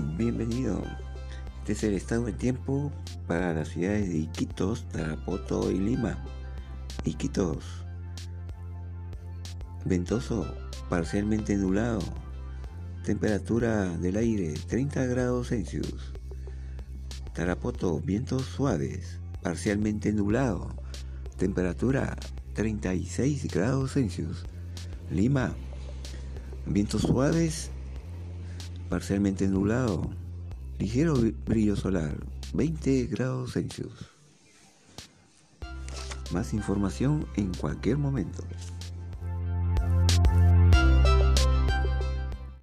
Bienvenido. Este es el estado de tiempo para las ciudades de Iquitos, Tarapoto y Lima. Iquitos. Ventoso, parcialmente nublado. Temperatura del aire 30 grados Celsius. Tarapoto, vientos suaves, parcialmente nublado. Temperatura 36 grados Celsius. Lima, vientos suaves, parcialmente nublado. Ligero brillo solar, 20 grados Celsius. Más información en cualquier momento.